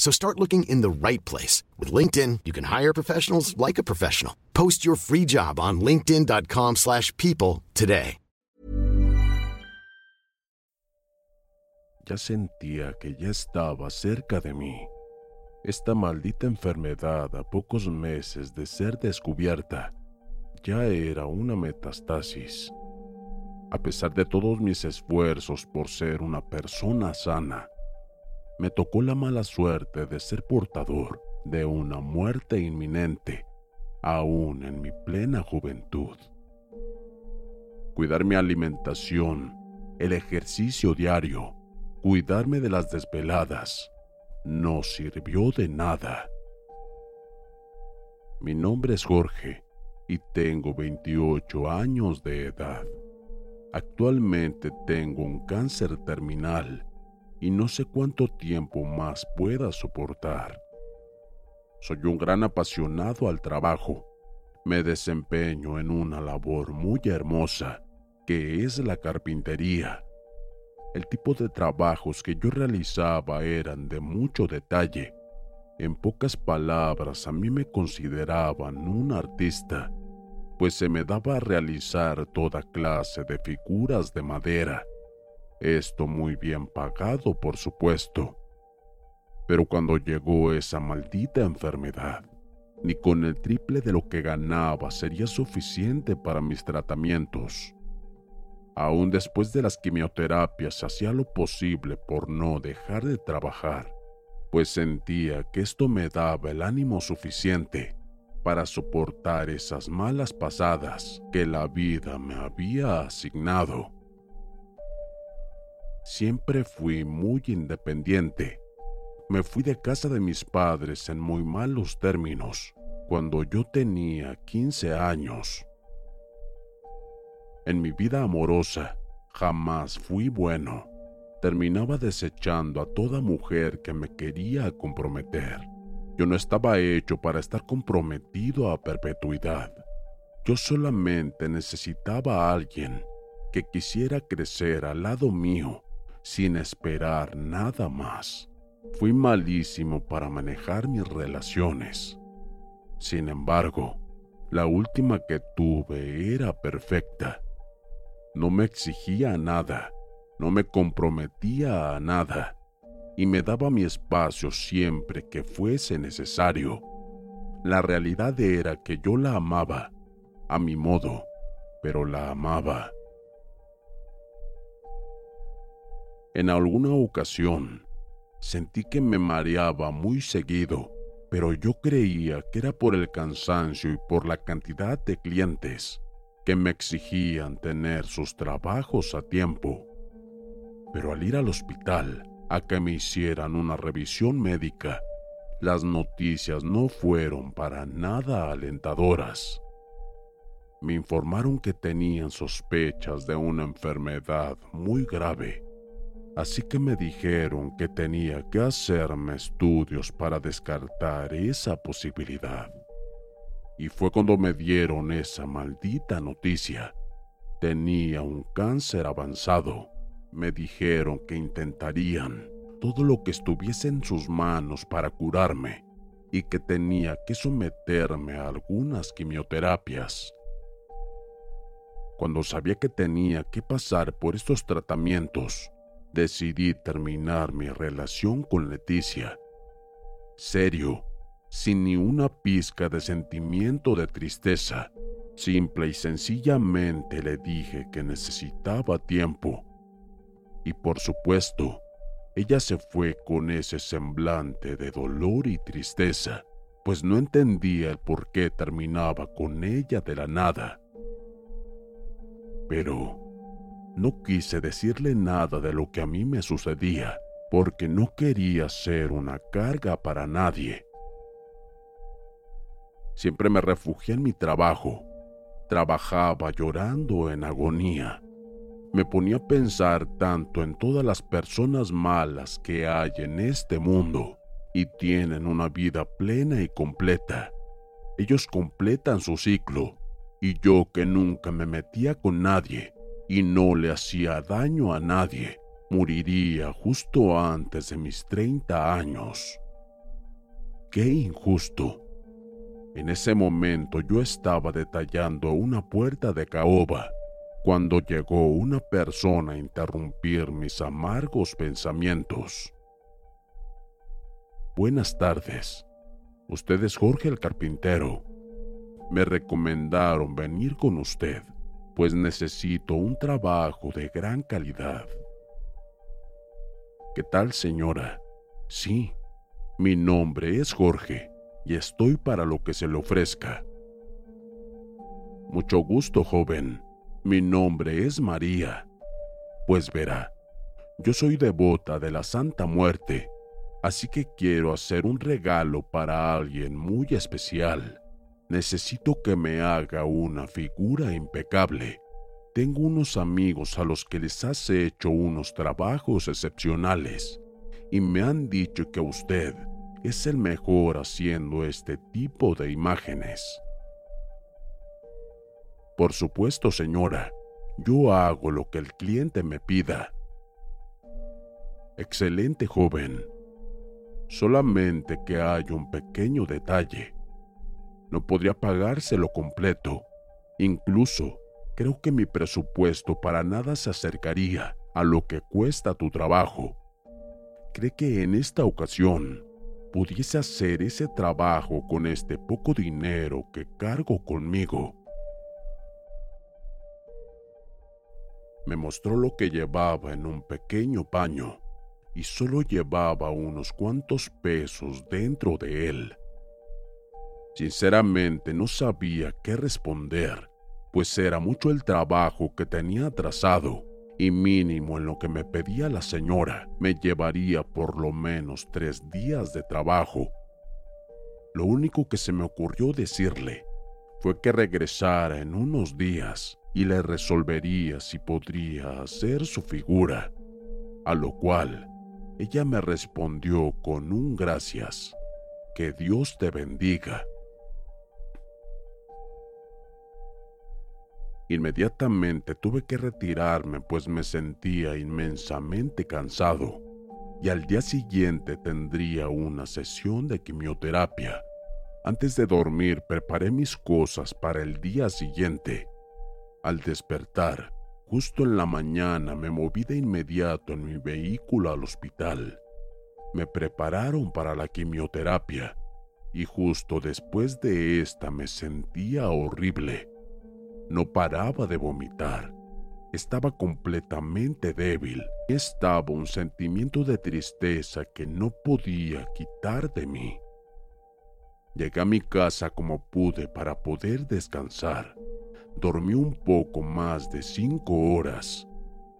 So start looking in the right place. With LinkedIn, you can hire professionals like a professional. Post your free job on linkedin.com slash people today. Ya sentía que ya estaba cerca de mí. Esta maldita enfermedad a pocos meses de ser descubierta ya era una metastasis. A pesar de todos mis esfuerzos por ser una persona sana, me tocó la mala suerte de ser portador de una muerte inminente, aún en mi plena juventud. Cuidar mi alimentación, el ejercicio diario, cuidarme de las desveladas, no sirvió de nada. Mi nombre es Jorge y tengo 28 años de edad. Actualmente tengo un cáncer terminal y no sé cuánto tiempo más pueda soportar. Soy un gran apasionado al trabajo. Me desempeño en una labor muy hermosa, que es la carpintería. El tipo de trabajos que yo realizaba eran de mucho detalle. En pocas palabras, a mí me consideraban un artista, pues se me daba a realizar toda clase de figuras de madera. Esto muy bien pagado, por supuesto. Pero cuando llegó esa maldita enfermedad, ni con el triple de lo que ganaba sería suficiente para mis tratamientos. Aún después de las quimioterapias hacía lo posible por no dejar de trabajar, pues sentía que esto me daba el ánimo suficiente para soportar esas malas pasadas que la vida me había asignado. Siempre fui muy independiente. Me fui de casa de mis padres en muy malos términos cuando yo tenía 15 años. En mi vida amorosa jamás fui bueno. Terminaba desechando a toda mujer que me quería comprometer. Yo no estaba hecho para estar comprometido a perpetuidad. Yo solamente necesitaba a alguien que quisiera crecer al lado mío sin esperar nada más. Fui malísimo para manejar mis relaciones. Sin embargo, la última que tuve era perfecta. No me exigía nada, no me comprometía a nada y me daba mi espacio siempre que fuese necesario. La realidad era que yo la amaba, a mi modo, pero la amaba. En alguna ocasión, sentí que me mareaba muy seguido, pero yo creía que era por el cansancio y por la cantidad de clientes que me exigían tener sus trabajos a tiempo. Pero al ir al hospital a que me hicieran una revisión médica, las noticias no fueron para nada alentadoras. Me informaron que tenían sospechas de una enfermedad muy grave así que me dijeron que tenía que hacerme estudios para descartar esa posibilidad. Y fue cuando me dieron esa maldita noticia. Tenía un cáncer avanzado. Me dijeron que intentarían todo lo que estuviese en sus manos para curarme y que tenía que someterme a algunas quimioterapias. Cuando sabía que tenía que pasar por estos tratamientos, decidí terminar mi relación con Leticia. Serio, sin ni una pizca de sentimiento de tristeza. Simple y sencillamente le dije que necesitaba tiempo. Y por supuesto, ella se fue con ese semblante de dolor y tristeza, pues no entendía el por qué terminaba con ella de la nada. Pero no quise decirle nada de lo que a mí me sucedía, porque no quería ser una carga para nadie. Siempre me refugié en mi trabajo. Trabajaba llorando en agonía. Me ponía a pensar tanto en todas las personas malas que hay en este mundo y tienen una vida plena y completa. Ellos completan su ciclo y yo que nunca me metía con nadie y no le hacía daño a nadie, moriría justo antes de mis 30 años. Qué injusto. En ese momento yo estaba detallando una puerta de caoba cuando llegó una persona a interrumpir mis amargos pensamientos. Buenas tardes. Usted es Jorge el carpintero. Me recomendaron venir con usted, pues necesito un trabajo de gran calidad. ¿Qué tal, señora? Sí, mi nombre es Jorge y estoy para lo que se le ofrezca. Mucho gusto, joven. Mi nombre es María. Pues verá, yo soy devota de la Santa Muerte, así que quiero hacer un regalo para alguien muy especial. Necesito que me haga una figura impecable. Tengo unos amigos a los que les has hecho unos trabajos excepcionales y me han dicho que usted es el mejor haciendo este tipo de imágenes. Por supuesto, señora, yo hago lo que el cliente me pida. Excelente, joven. Solamente que hay un pequeño detalle. No podría pagárselo completo. Incluso, creo que mi presupuesto para nada se acercaría a lo que cuesta tu trabajo. ¿Cree que en esta ocasión pudiese hacer ese trabajo con este poco dinero que cargo conmigo? me mostró lo que llevaba en un pequeño paño y solo llevaba unos cuantos pesos dentro de él. Sinceramente no sabía qué responder, pues era mucho el trabajo que tenía atrasado y mínimo en lo que me pedía la señora me llevaría por lo menos tres días de trabajo. Lo único que se me ocurrió decirle fue que regresara en unos días y le resolvería si podría hacer su figura, a lo cual ella me respondió con un gracias. Que Dios te bendiga. Inmediatamente tuve que retirarme pues me sentía inmensamente cansado y al día siguiente tendría una sesión de quimioterapia. Antes de dormir preparé mis cosas para el día siguiente al despertar, justo en la mañana me moví de inmediato en mi vehículo al hospital. Me prepararon para la quimioterapia y justo después de esta me sentía horrible. No paraba de vomitar. Estaba completamente débil. Estaba un sentimiento de tristeza que no podía quitar de mí. Llegué a mi casa como pude para poder descansar dormí un poco más de cinco horas.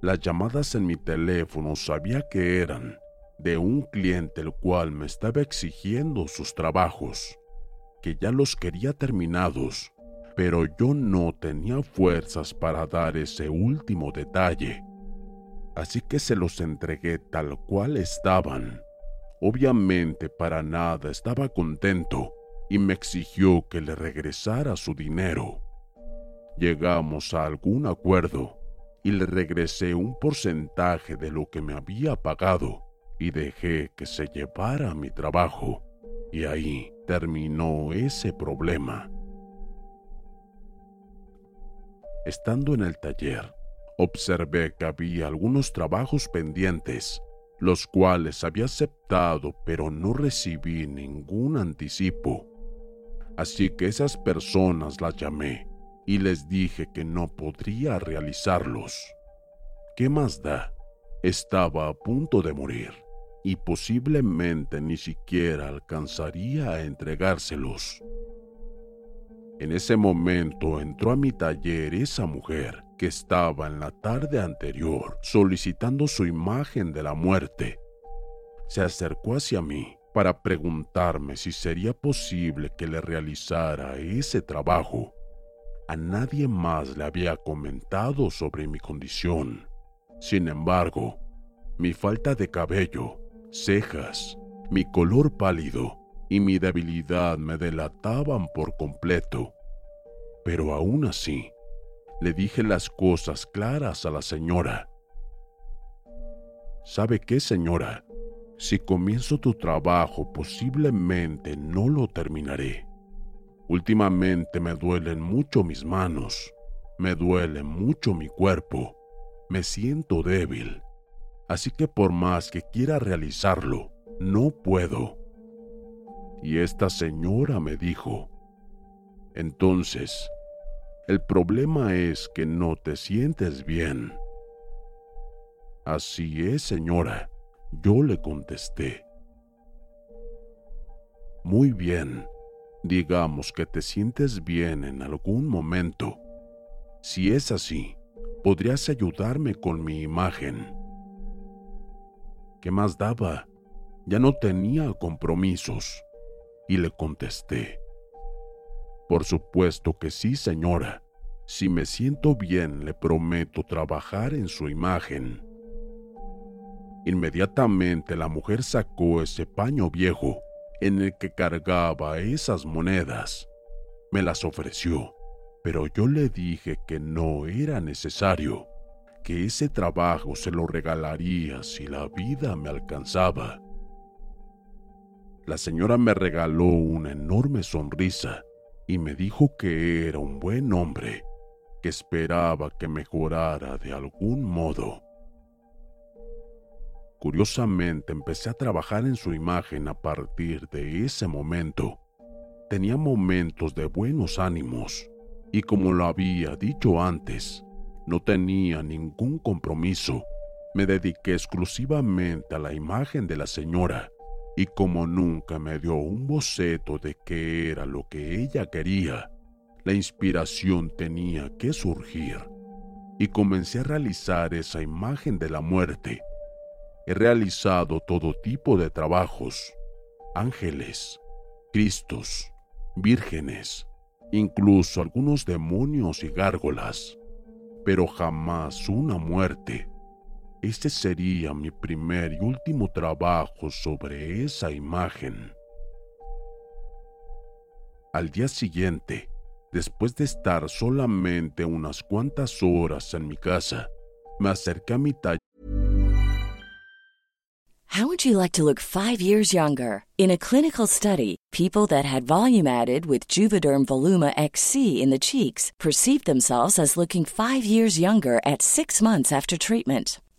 Las llamadas en mi teléfono sabía que eran de un cliente el cual me estaba exigiendo sus trabajos, que ya los quería terminados, pero yo no tenía fuerzas para dar ese último detalle. Así que se los entregué tal cual estaban. Obviamente para nada estaba contento y me exigió que le regresara su dinero. Llegamos a algún acuerdo y le regresé un porcentaje de lo que me había pagado y dejé que se llevara mi trabajo. Y ahí terminó ese problema. Estando en el taller, observé que había algunos trabajos pendientes, los cuales había aceptado pero no recibí ningún anticipo. Así que esas personas las llamé y les dije que no podría realizarlos. ¿Qué más da? Estaba a punto de morir y posiblemente ni siquiera alcanzaría a entregárselos. En ese momento entró a mi taller esa mujer que estaba en la tarde anterior solicitando su imagen de la muerte. Se acercó hacia mí para preguntarme si sería posible que le realizara ese trabajo. A nadie más le había comentado sobre mi condición. Sin embargo, mi falta de cabello, cejas, mi color pálido y mi debilidad me delataban por completo. Pero aún así, le dije las cosas claras a la señora. ¿Sabe qué, señora? Si comienzo tu trabajo posiblemente no lo terminaré. Últimamente me duelen mucho mis manos, me duele mucho mi cuerpo, me siento débil, así que por más que quiera realizarlo, no puedo. Y esta señora me dijo, entonces, el problema es que no te sientes bien. Así es, señora, yo le contesté. Muy bien, digamos que te sientes bien en algún momento. Si es así, podrías ayudarme con mi imagen. ¿Qué más daba? Ya no tenía compromisos. Y le contesté. Por supuesto que sí, señora. Si me siento bien, le prometo trabajar en su imagen. Inmediatamente la mujer sacó ese paño viejo en el que cargaba esas monedas. Me las ofreció, pero yo le dije que no era necesario, que ese trabajo se lo regalaría si la vida me alcanzaba. La señora me regaló una enorme sonrisa y me dijo que era un buen hombre, que esperaba que mejorara de algún modo. Curiosamente empecé a trabajar en su imagen a partir de ese momento. Tenía momentos de buenos ánimos y como lo había dicho antes, no tenía ningún compromiso. Me dediqué exclusivamente a la imagen de la señora y como nunca me dio un boceto de qué era lo que ella quería, la inspiración tenía que surgir y comencé a realizar esa imagen de la muerte. He realizado todo tipo de trabajos, ángeles, cristos, vírgenes, incluso algunos demonios y gárgolas, pero jamás una muerte. Este sería mi primer y último trabajo sobre esa imagen. Al día siguiente, después de estar solamente unas cuantas horas en mi casa, me acerqué a mi taller. How would you like to look five years younger? In a clinical study, people that had volume added with Juvederm Voluma XC in the cheeks perceived themselves as looking five years younger at six months after treatment.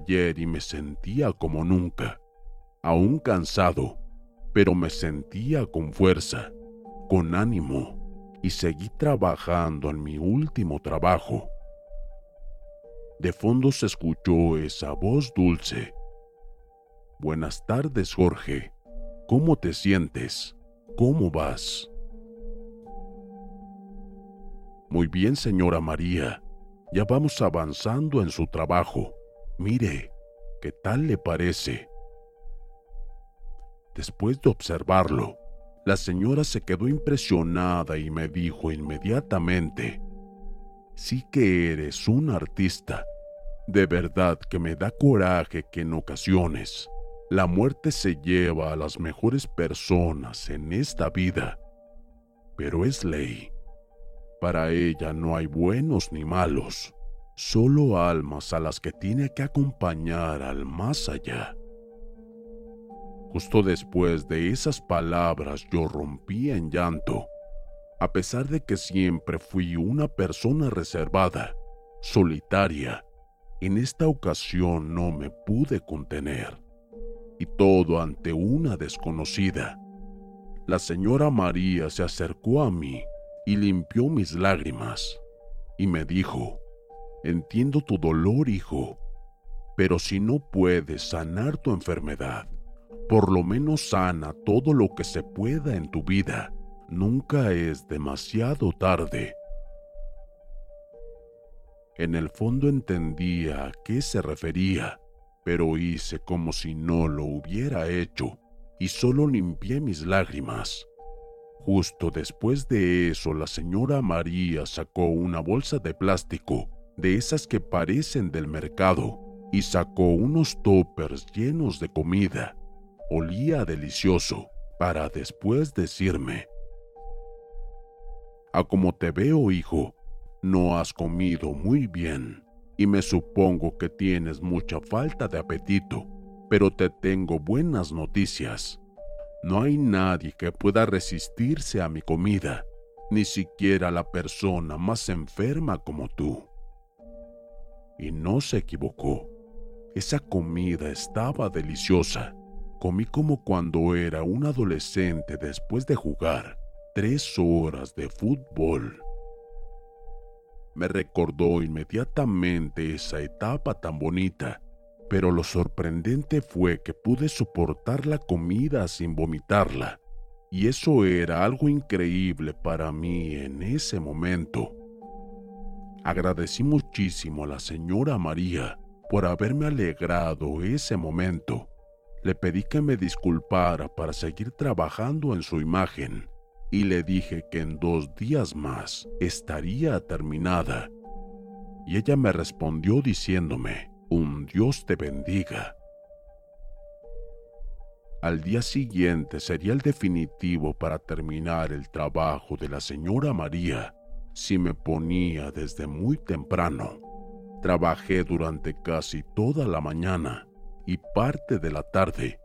Ayer y me sentía como nunca, aún cansado, pero me sentía con fuerza, con ánimo, y seguí trabajando en mi último trabajo. De fondo se escuchó esa voz dulce. Buenas tardes, Jorge. ¿Cómo te sientes? ¿Cómo vas? Muy bien, señora María. Ya vamos avanzando en su trabajo. Mire, ¿qué tal le parece? Después de observarlo, la señora se quedó impresionada y me dijo inmediatamente, sí que eres un artista. De verdad que me da coraje que en ocasiones la muerte se lleva a las mejores personas en esta vida. Pero es ley. Para ella no hay buenos ni malos, solo almas a las que tiene que acompañar al más allá. Justo después de esas palabras yo rompí en llanto a pesar de que siempre fui una persona reservada, solitaria, en esta ocasión no me pude contener. Y todo ante una desconocida. La señora María se acercó a mí y limpió mis lágrimas y me dijo, entiendo tu dolor, hijo, pero si no puedes sanar tu enfermedad, por lo menos sana todo lo que se pueda en tu vida nunca es demasiado tarde. En el fondo entendía a qué se refería, pero hice como si no lo hubiera hecho y solo limpié mis lágrimas. Justo después de eso, la señora María sacó una bolsa de plástico, de esas que parecen del mercado, y sacó unos toppers llenos de comida. Olía delicioso, para después decirme, a como te veo, hijo, no has comido muy bien y me supongo que tienes mucha falta de apetito, pero te tengo buenas noticias. No hay nadie que pueda resistirse a mi comida, ni siquiera la persona más enferma como tú. Y no se equivocó. Esa comida estaba deliciosa. Comí como cuando era un adolescente después de jugar tres horas de fútbol. Me recordó inmediatamente esa etapa tan bonita, pero lo sorprendente fue que pude soportar la comida sin vomitarla, y eso era algo increíble para mí en ese momento. Agradecí muchísimo a la señora María por haberme alegrado ese momento. Le pedí que me disculpara para seguir trabajando en su imagen y le dije que en dos días más estaría terminada. Y ella me respondió diciéndome, un Dios te bendiga. Al día siguiente sería el definitivo para terminar el trabajo de la señora María si me ponía desde muy temprano. Trabajé durante casi toda la mañana y parte de la tarde.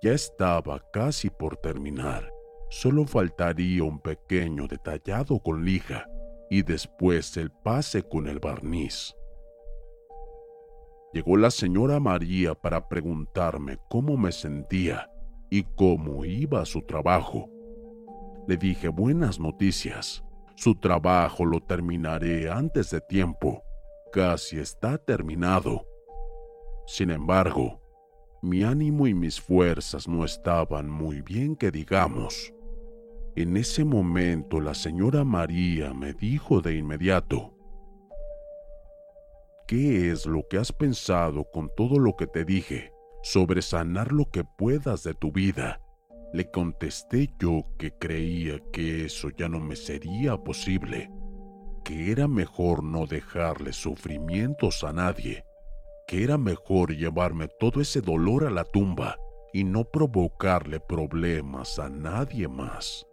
Ya estaba casi por terminar. Solo faltaría un pequeño detallado con lija y después el pase con el barniz. Llegó la señora María para preguntarme cómo me sentía y cómo iba su trabajo. Le dije buenas noticias. Su trabajo lo terminaré antes de tiempo. Casi está terminado. Sin embargo, mi ánimo y mis fuerzas no estaban muy bien que digamos. En ese momento la señora María me dijo de inmediato, ¿qué es lo que has pensado con todo lo que te dije sobre sanar lo que puedas de tu vida? Le contesté yo que creía que eso ya no me sería posible, que era mejor no dejarle sufrimientos a nadie, que era mejor llevarme todo ese dolor a la tumba y no provocarle problemas a nadie más.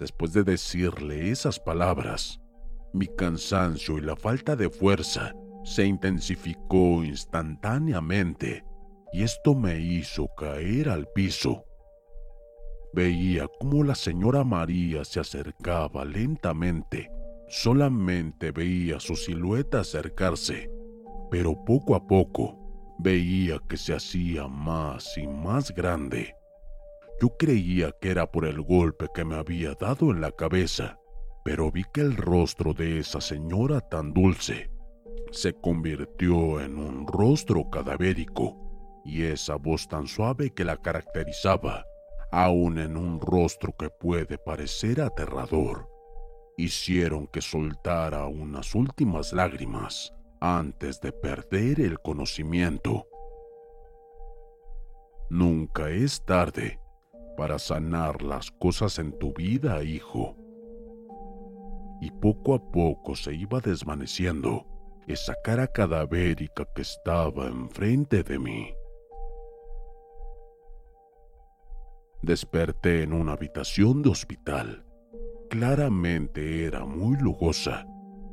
Después de decirle esas palabras, mi cansancio y la falta de fuerza se intensificó instantáneamente y esto me hizo caer al piso. Veía cómo la señora María se acercaba lentamente. Solamente veía su silueta acercarse, pero poco a poco veía que se hacía más y más grande. Yo creía que era por el golpe que me había dado en la cabeza, pero vi que el rostro de esa señora tan dulce se convirtió en un rostro cadavérico y esa voz tan suave que la caracterizaba, aun en un rostro que puede parecer aterrador, hicieron que soltara unas últimas lágrimas antes de perder el conocimiento. Nunca es tarde para sanar las cosas en tu vida, hijo. Y poco a poco se iba desvaneciendo esa cara cadavérica que estaba enfrente de mí. Desperté en una habitación de hospital. Claramente era muy lujosa.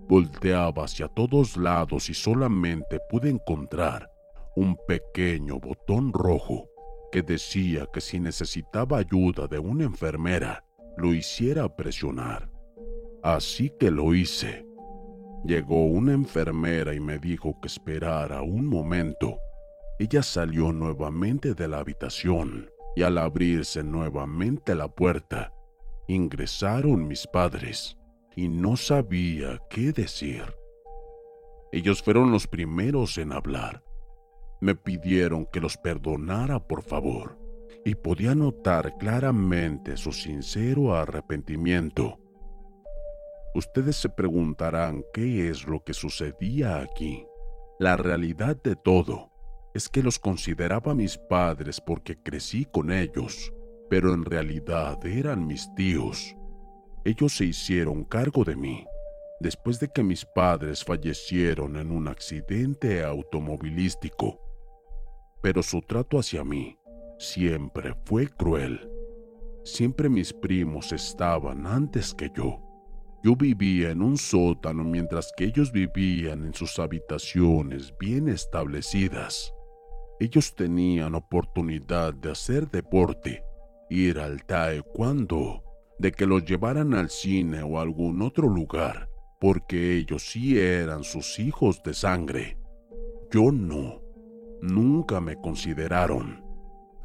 Volteaba hacia todos lados y solamente pude encontrar un pequeño botón rojo que decía que si necesitaba ayuda de una enfermera, lo hiciera presionar. Así que lo hice. Llegó una enfermera y me dijo que esperara un momento. Ella salió nuevamente de la habitación y al abrirse nuevamente la puerta, ingresaron mis padres y no sabía qué decir. Ellos fueron los primeros en hablar. Me pidieron que los perdonara por favor y podía notar claramente su sincero arrepentimiento. Ustedes se preguntarán qué es lo que sucedía aquí. La realidad de todo es que los consideraba mis padres porque crecí con ellos, pero en realidad eran mis tíos. Ellos se hicieron cargo de mí después de que mis padres fallecieron en un accidente automovilístico. Pero su trato hacia mí siempre fue cruel. Siempre mis primos estaban antes que yo. Yo vivía en un sótano mientras que ellos vivían en sus habitaciones bien establecidas. Ellos tenían oportunidad de hacer deporte, ir al taekwondo, de que los llevaran al cine o a algún otro lugar, porque ellos sí eran sus hijos de sangre. Yo no, nunca me consideraron.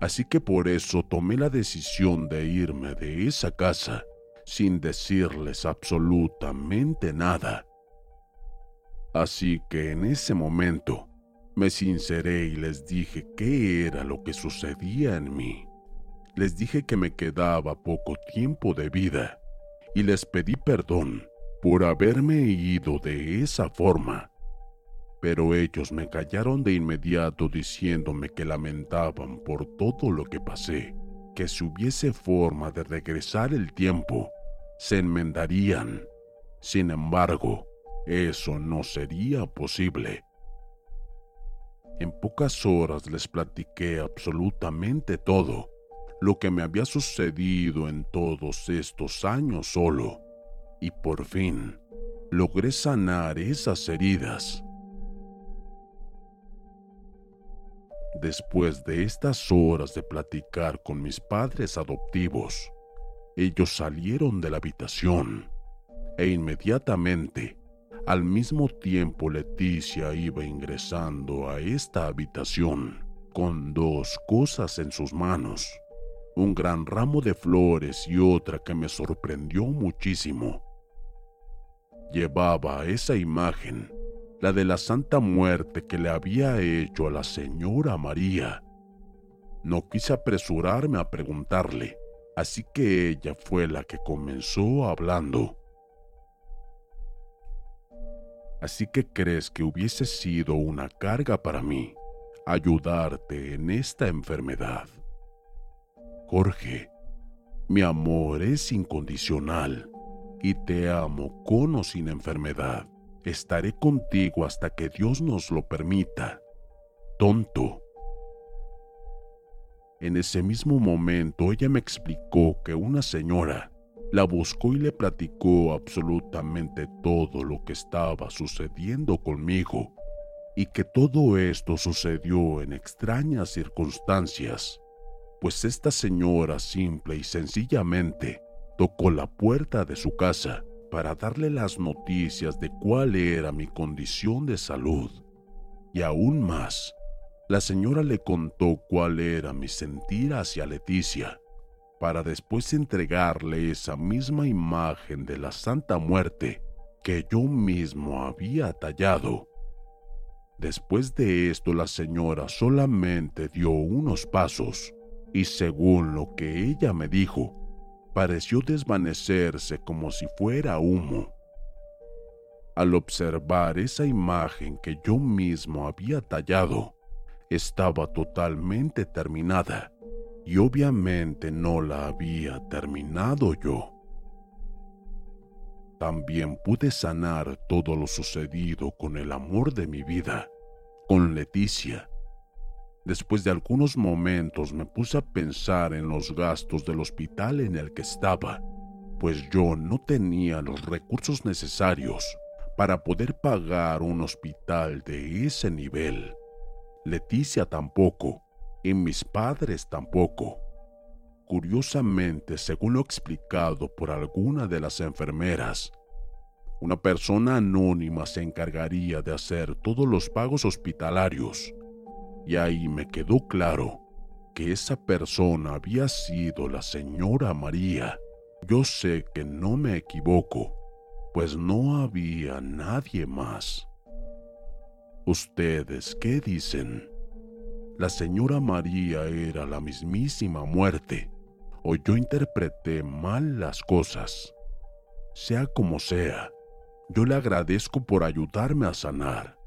Así que por eso tomé la decisión de irme de esa casa sin decirles absolutamente nada. Así que en ese momento me sinceré y les dije qué era lo que sucedía en mí. Les dije que me quedaba poco tiempo de vida y les pedí perdón por haberme ido de esa forma. Pero ellos me callaron de inmediato diciéndome que lamentaban por todo lo que pasé, que si hubiese forma de regresar el tiempo, se enmendarían. Sin embargo, eso no sería posible en pocas horas les platiqué absolutamente todo, lo que me había sucedido en todos estos años solo, y por fin logré sanar esas heridas. Después de estas horas de platicar con mis padres adoptivos, ellos salieron de la habitación e inmediatamente al mismo tiempo Leticia iba ingresando a esta habitación con dos cosas en sus manos, un gran ramo de flores y otra que me sorprendió muchísimo. Llevaba esa imagen, la de la Santa Muerte que le había hecho a la señora María. No quise apresurarme a preguntarle, así que ella fue la que comenzó hablando. Así que crees que hubiese sido una carga para mí ayudarte en esta enfermedad. Jorge, mi amor es incondicional y te amo con o sin enfermedad. Estaré contigo hasta que Dios nos lo permita. Tonto. En ese mismo momento ella me explicó que una señora la buscó y le platicó absolutamente todo lo que estaba sucediendo conmigo y que todo esto sucedió en extrañas circunstancias, pues esta señora simple y sencillamente tocó la puerta de su casa para darle las noticias de cuál era mi condición de salud. Y aún más, la señora le contó cuál era mi sentir hacia Leticia, para después entregarle esa misma imagen de la Santa Muerte que yo mismo había tallado. Después de esto la señora solamente dio unos pasos y según lo que ella me dijo, pareció desvanecerse como si fuera humo. Al observar esa imagen que yo mismo había tallado, estaba totalmente terminada y obviamente no la había terminado yo. También pude sanar todo lo sucedido con el amor de mi vida, con Leticia. Después de algunos momentos me puse a pensar en los gastos del hospital en el que estaba, pues yo no tenía los recursos necesarios para poder pagar un hospital de ese nivel. Leticia tampoco, y mis padres tampoco. Curiosamente, según lo explicado por alguna de las enfermeras, una persona anónima se encargaría de hacer todos los pagos hospitalarios. Y ahí me quedó claro que esa persona había sido la señora María. Yo sé que no me equivoco, pues no había nadie más. ¿Ustedes qué dicen? ¿La señora María era la mismísima muerte o yo interpreté mal las cosas? Sea como sea, yo le agradezco por ayudarme a sanar,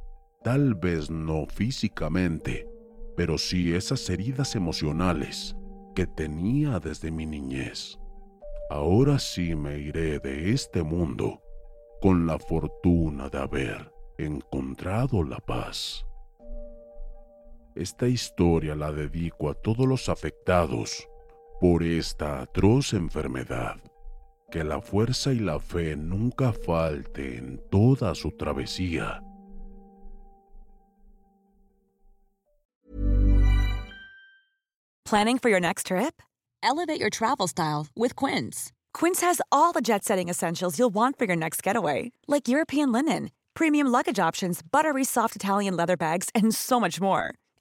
tal vez no físicamente, pero sí esas heridas emocionales que tenía desde mi niñez. Ahora sí me iré de este mundo con la fortuna de haber encontrado la paz. Esta historia la dedico a todos los afectados por esta atroz enfermedad. Que la fuerza y la fe nunca falte en toda su travesía. Planning for your next trip? Elevate your travel style with Quince. Quince has all the jet setting essentials you'll want for your next getaway, like European linen premium luggage options, buttery soft Italian leather bags, and so much more.